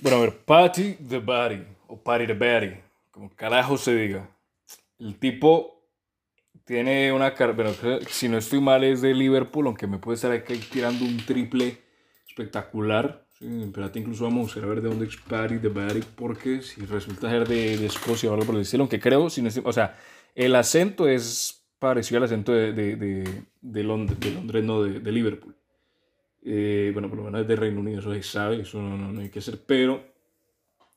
Bueno, a ver, Patty the Body, o Patty the Body, como carajo se diga. El tipo tiene una carrera, bueno, si no estoy mal es de Liverpool, aunque me puede estar aquí tirando un triple espectacular. Sí, espérate, incluso vamos a ver de dónde es Patty the Body, porque si resulta ser de, de Escocia o algo por el estilo, aunque creo, si no estoy- o sea, el acento es parecido al acento de, de, de, de Londres, de Londres, no de Liverpool. Eh, bueno, por lo menos es de Reino Unido, eso se sabe, eso no, no, no hay que hacer, pero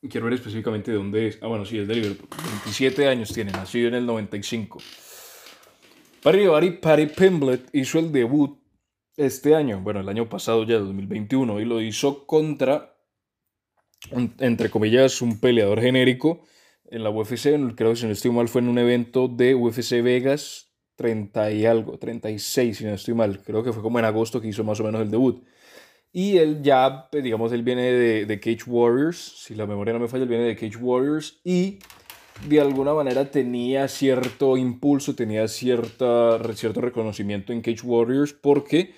quiero ver específicamente de dónde es. Ah, bueno, sí, es de Liverpool. 27 años tiene, nacido en el 95. Paddy Barry, Paddy Pimblett hizo el debut este año, bueno, el año pasado ya, 2021, y lo hizo contra, entre comillas, un peleador genérico en la UFC, creo que si no estoy mal fue en un evento de UFC Vegas 30 y algo, 36 si no estoy mal, creo que fue como en agosto que hizo más o menos el debut. Y él ya, pues, digamos, él viene de, Cage Warriors, si la memoria no me falla, él viene de Cage Warriors y de alguna manera tenía cierto impulso, tenía cierta, cierto reconocimiento en Cage Warriors porque,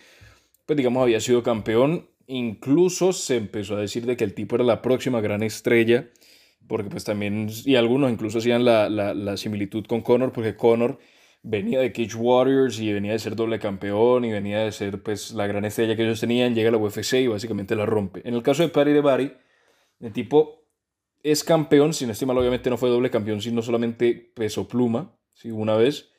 pues digamos, había sido campeón. Incluso se empezó a decir de que el tipo era la próxima gran estrella, porque pues también, y algunos incluso hacían la, la, la similitud con Conor, porque Conor venía de Cage Warriors y venía de ser doble campeón y venía de ser pues la gran estrella que ellos tenían, llega a la UFC y básicamente la rompe. En el caso de Paddy de Barry, el tipo es campeón, si no estoy mal, obviamente no fue doble campeón, sino solamente peso pluma, ¿sí? una vez.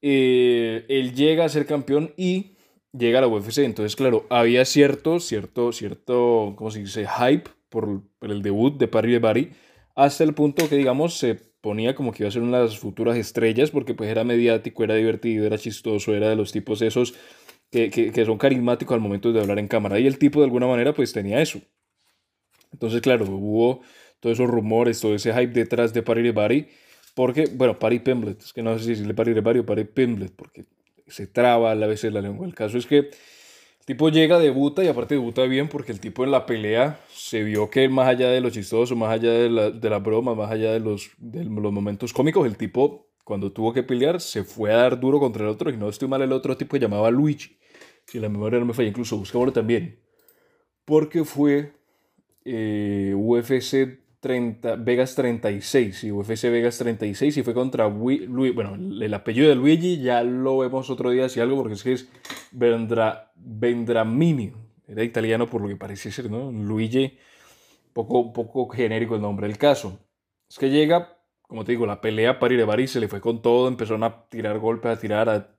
Eh, él llega a ser campeón y llega a la UFC. Entonces, claro, había cierto, cierto, cierto, ¿cómo se dice? Hype por, el debut de Paddy de Barry, hasta el punto que, digamos, se ponía como que iba a ser una de las futuras estrellas, porque pues era mediático, era divertido, era chistoso, era de los tipos esos que, que, que son carismáticos al momento de hablar en cámara. Y el tipo de alguna manera pues tenía eso. Entonces, claro, hubo todos esos rumores, todo ese hype detrás de de Barry, porque, bueno, Paddy Pimblett, es que no sé si decirle de Barry o Paddy Pimblett, porque se traba a la vez la lengua. El caso es que tipo llega, debuta y aparte debuta bien porque el tipo en la pelea se vio que más allá de lo chistoso, más allá de la, de la broma, más allá de los, de los momentos cómicos, el tipo cuando tuvo que pelear se fue a dar duro contra el otro y no estoy mal, el otro tipo se llamaba Luigi. Si la memoria no me falla, incluso buscámoslo también. Porque fue eh, UFC 30, Vegas 36, sí, UFC Vegas 36 y fue contra Wi- Lui- bueno, el apellido de Luigi ya lo vemos otro día si algo porque es que es Vendra, Vendramini, era italiano por lo que parece ser, ¿no? Luigi, poco, poco genérico el nombre. El caso es que llega, como te digo, la pelea para Bari se le fue con todo, empezaron a tirar golpes, a tirar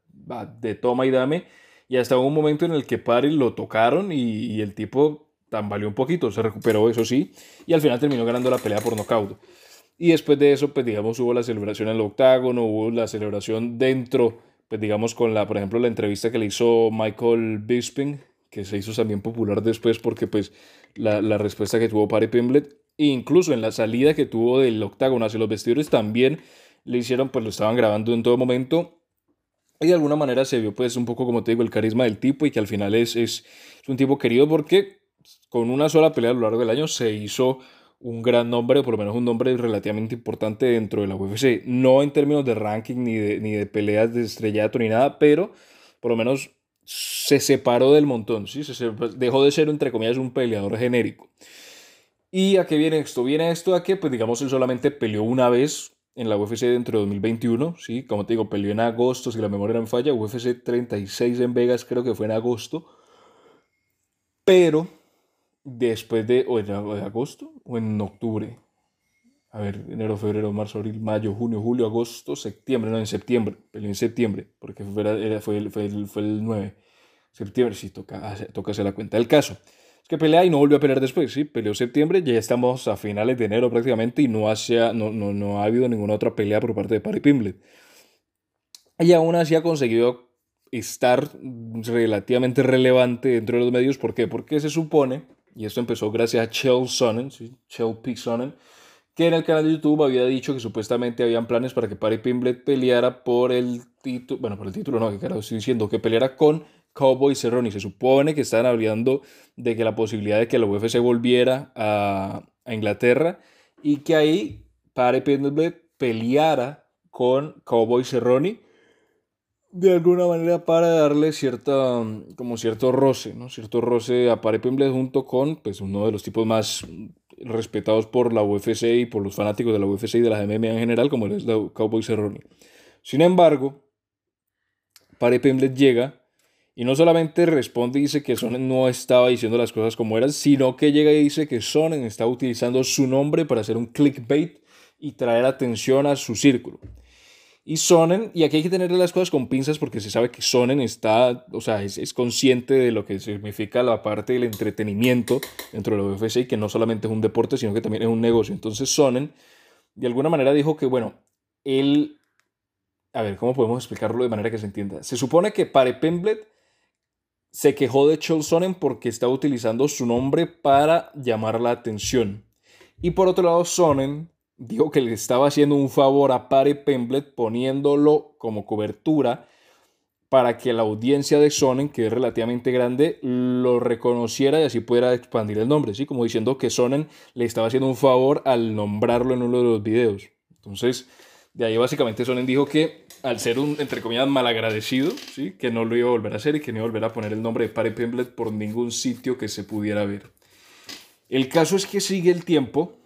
de toma y dame y hasta un momento en el que Pari lo tocaron y, y el tipo tambaleó un poquito, se recuperó, eso sí, y al final terminó ganando la pelea por nocaut. Y después de eso, pues digamos, hubo la celebración en el octágono, hubo la celebración dentro, pues digamos, con la, por ejemplo, la entrevista que le hizo Michael Bisping, que se hizo también popular después porque pues la, la respuesta que tuvo Paddy Pimblett, e incluso en la salida que tuvo del octágono hacia los vestidores también le hicieron, pues lo estaban grabando en todo momento. Y de alguna manera se vio pues un poco, como te digo, el carisma del tipo y que al final es, es un tipo querido porque con una sola pelea a lo largo del año se hizo un gran nombre, o por lo menos un nombre relativamente importante dentro de la UFC. No en términos de ranking ni de, ni de peleas de estrellato ni nada, pero por lo menos se separó del montón, ¿sí? se, dejó de ser, entre comillas, un peleador genérico. ¿Y a qué viene esto? Viene esto a que, pues digamos, él solamente peleó una vez en la UFC dentro de 2021, ¿sí? Como te digo, peleó en agosto, si la memoria no me falla, UFC 36 en Vegas, creo que fue en agosto. Pero después de, o ag- agosto o en octubre, a ver, enero, febrero, marzo, abril, mayo, junio, julio, agosto, septiembre, no, en septiembre, peleó en septiembre, porque fue, era- fue, el, fue, el, fue el 9, septiembre, sí, toca, toca hacer la cuenta. El caso es que pelea y no volvió a pelear después, sí, peleó septiembre, ya estamos a finales de enero prácticamente y no, hacía, no, no, no ha habido ninguna otra pelea por parte de Paddy Pimblett. Y aún así ha conseguido estar relativamente relevante dentro de los medios. ¿Por qué? Porque se supone, y esto empezó gracias a Chael Sonnen, ¿sí? Chael P. Sonnen, que en el canal de YouTube había dicho que supuestamente habían planes para que Paddy Pimblett peleara por el título, bueno, por el título no, que claro, estoy diciendo, que peleara con Cowboy Cerrone. Se supone que estaban hablando de que la posibilidad de que la UFC volviera a, a Inglaterra y que ahí Paddy Pimblett peleara con Cowboy Cerrone de alguna manera para darle cierta, como cierto roce, ¿no? Cierto roce a Paddy Pimblett junto con, pues, uno de los tipos más respetados por la UFC y por los fanáticos de la UFC y de las MMA en general, como es la Cowboy Cerrone. Sin embargo, Pare Pemblet llega y no solamente responde y dice que Sonnen no estaba diciendo las cosas como eran, sino que llega y dice que Sonnen estaba utilizando su nombre para hacer un clickbait y traer atención a su círculo. Y Sonnen, y aquí hay que tener las cosas con pinzas porque se sabe que Sonnen está, o sea, es, consciente de lo que significa la parte del entretenimiento dentro de la UFC y que no solamente es un deporte, sino que también es un negocio. Entonces Sonnen, de alguna manera dijo que, bueno, él, a ver, ¿cómo podemos explicarlo de manera que se entienda? Se supone que Pare Pemblet se quejó de Chael Sonnen porque estaba utilizando su nombre para llamar la atención. Y por otro lado, Sonnen dijo que le estaba haciendo un favor a Pare Pemblet poniéndolo como cobertura para que la audiencia de Sonnen, que es relativamente grande, lo reconociera y así pudiera expandir el nombre, ¿sí? Como diciendo que Sonnen le estaba haciendo un favor al nombrarlo en uno de los videos. Entonces, de ahí básicamente Sonnen dijo que al ser un, entre comillas, malagradecido, ¿sí? que no lo iba a volver a hacer y que no iba a volver a poner el nombre de Pare Pemblet por ningún sitio que se pudiera ver. El caso es que sigue el tiempo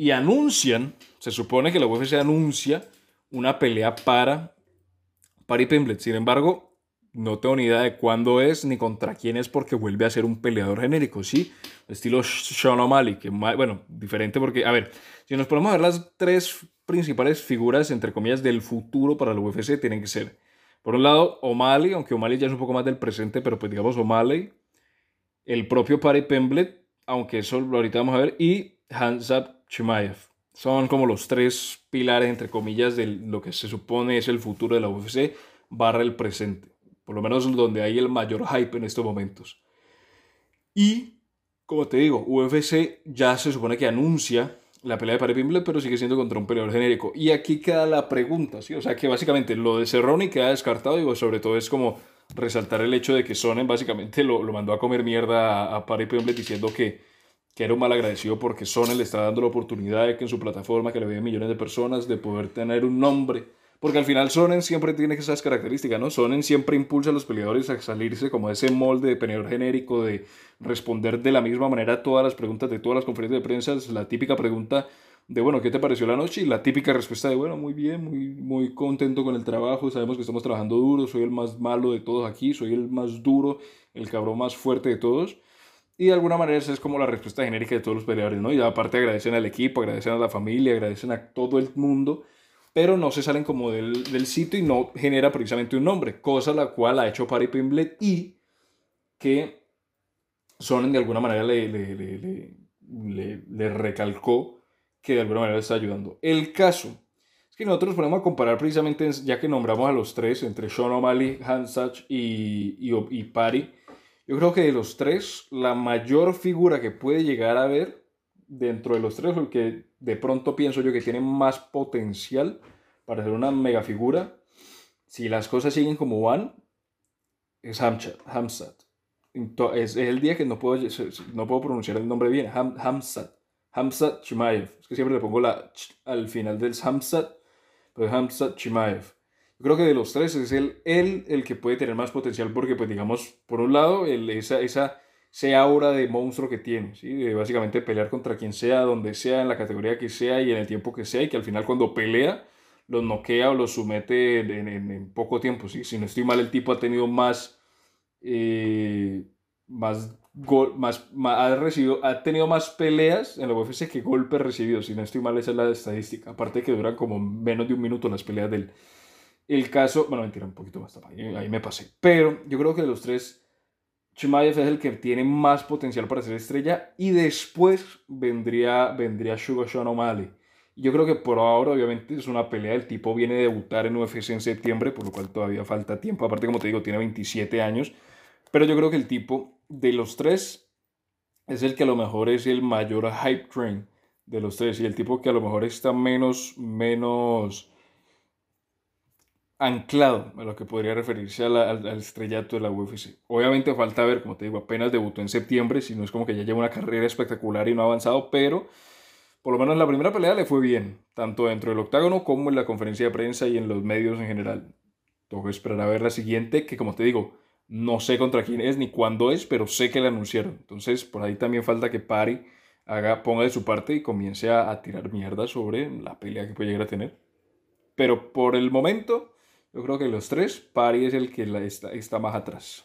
y anuncian, se supone que la UFC anuncia una pelea para Pare Pemblet. Sin embargo, no tengo ni idea de cuándo es ni contra quién es porque vuelve a ser un peleador genérico, ¿sí? Estilo Sean O'Malley, que, bueno, diferente porque, a ver, si nos ponemos ver las tres principales figuras, entre comillas, del futuro para la UFC tienen que ser, por un lado, O'Malley, aunque O'Malley ya es un poco más del presente, pero pues digamos O'Malley, el propio Pari Pemblet, aunque eso ahorita vamos a ver, y Hansab Chimaev. Son como los tres pilares, entre comillas, de lo que se supone es el futuro de la UFC barra el presente. Por lo menos donde hay el mayor hype en estos momentos. Y, como te digo, UFC ya se supone que anuncia la pelea de Pare Pimble, pero sigue siendo contra un peleador genérico. Y aquí queda la pregunta, ¿sí? O sea que básicamente lo de Cerrone queda descartado, digo, sobre todo es como resaltar el hecho de que Sonnen básicamente lo, lo mandó a comer mierda a, a Pimble diciendo que, que era un mal agradecido porque Sonnen le está dando la oportunidad de que en su plataforma, que le vean millones de personas, de poder tener un nombre porque al final Sonnen siempre tiene esas características, ¿no? Sonnen siempre impulsa a los peleadores a salirse como de ese molde de peleador genérico, de responder de la misma manera a todas las preguntas de todas las conferencias de prensa. Es la típica pregunta de, bueno, ¿qué te pareció la noche? Y la típica respuesta de, bueno, muy bien, muy, muy contento con el trabajo, sabemos que estamos trabajando duro, soy el más malo de todos aquí, soy el más duro, el cabrón más fuerte de todos. Y de alguna manera esa es como la respuesta genérica de todos los peleadores, ¿no? Y aparte agradecen al equipo, agradecen a la familia, agradecen a todo el mundo pero no se salen como del, del, sitio y no genera precisamente un nombre, cosa la cual ha hecho Pari Pimblet y que Sonnen de alguna manera le, le, le, le, recalcó que de alguna manera le está ayudando. El caso es que nosotros ponemos a comparar precisamente, ya que nombramos a los tres, entre Sean O'Malley, Hansach y, y, y Pari, yo creo que de los tres, la mayor figura que puede llegar a ver dentro de los tres, el que de pronto pienso yo que tiene más potencial para ser una mega figura, si las cosas siguen como van, es Hamsat. Es, el día que no puedo, no puedo pronunciar el nombre bien, Ham, Hamsat. Hamsat Chimaev. Es que siempre le pongo la al final del Hamsat, pero Hamsat Chimaev. Creo que de los tres es él, él el que puede tener más potencial porque, pues digamos, por un lado, esa, esa sea aura de monstruo que tiene, ¿sí? de básicamente pelear contra quien sea, donde sea, en la categoría que sea y en el tiempo que sea, y que al final cuando pelea los noquea o los somete en, poco tiempo. ¿sí? Si no estoy mal, el tipo ha tenido más, eh, más, más, ha, recibido, ha tenido más peleas en la UFC que golpes recibidos. Si no estoy mal, esa es la estadística. Aparte que duran como menos de un minuto las peleas del... El caso, bueno, mentira, un poquito más, ahí, ahí me pasé. Pero yo creo que de los tres Chimaev es el que tiene más potencial para ser estrella y después vendría, vendría Sugar Sean O'Malley. Yo creo que por ahora, obviamente, es una pelea. El tipo viene a debutar en UFC en septiembre, por lo cual todavía falta tiempo. Aparte, como te digo, tiene 27 años. Pero yo creo que el tipo de los tres es el que a lo mejor es el mayor hype train de los tres. Y el tipo que a lo mejor está menos, menos anclado a lo que podría referirse al, estrellato de la UFC. Obviamente falta ver, como te digo, apenas debutó en septiembre, si no es como que ya lleva una carrera espectacular y no ha avanzado, pero por lo menos en la primera pelea le fue bien, tanto dentro del octágono como en la conferencia de prensa y en los medios en general. Tengo que esperar a ver la siguiente, que como te digo, no sé contra quién es ni cuándo es, pero sé que la anunciaron. Entonces, por ahí también falta que Pari haga, ponga de su parte y comience a, a tirar mierda sobre la pelea que puede llegar a tener. Pero por el momento, yo creo que los tres, Pari es el que está más atrás.